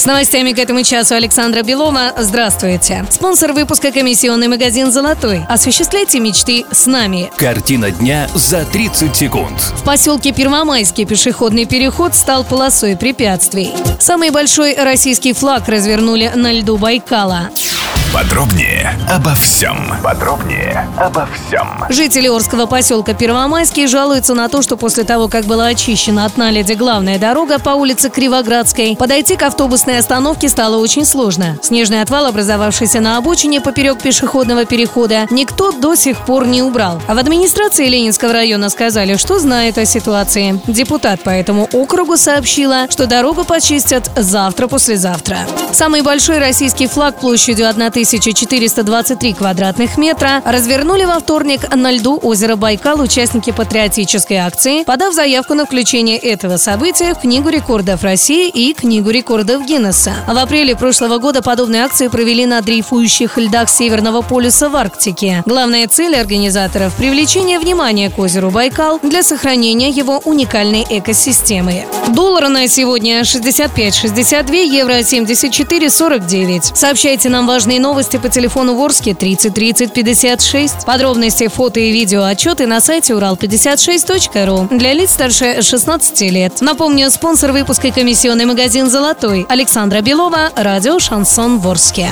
С новостями к этому часу Александра Белова. Здравствуйте. Спонсор выпуска комиссионный магазин «Золотой». Осуществляйте мечты с нами. Картина дня за 30 секунд. В поселке Первомайский пешеходный переход стал полосой препятствий. Самый большой российский флаг развернули на льду Байкала. Подробнее обо всем. Подробнее обо всем. Жители Орского поселка Первомайский жалуются на то, что после того, как была очищена от наледи главная дорога по улице Кривоградской, подойти к автобусной остановке стало очень сложно. Снежный отвал, образовавшийся на обочине поперек пешеходного перехода, никто до сих пор не убрал. А в администрации Ленинского района сказали, что знает о ситуации. Депутат по этому округу сообщила, что дорогу почистят завтра-послезавтра. Самый большой российский флаг площадью 1423 квадратных метра развернули во вторник на льду озера Байкал участники патриотической акции, подав заявку на включение этого события в Книгу рекордов России и Книгу рекордов Гиннесса. В апреле прошлого года подобные акции провели на дрейфующих льдах Северного полюса в Арктике. Главная цель организаторов – привлечение внимания к озеру Байкал для сохранения его уникальной экосистемы. Доллар на сегодня 65,62, евро 74,49. Сообщайте нам важные новости по телефону Ворске 30 30 56. Подробности, фото и видео отчеты на сайте урал56.ру для лиц старше 16 лет. Напомню, спонсор выпуска комиссионный магазин «Золотой» Александра Белова, радио «Шансон Ворске».